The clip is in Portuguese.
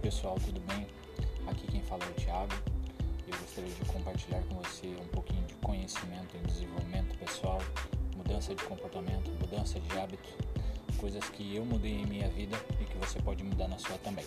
pessoal, tudo bem? Aqui quem fala é o Thiago eu gostaria de compartilhar com você um pouquinho de conhecimento em desenvolvimento pessoal, mudança de comportamento, mudança de hábito, coisas que eu mudei em minha vida e que você pode mudar na sua também.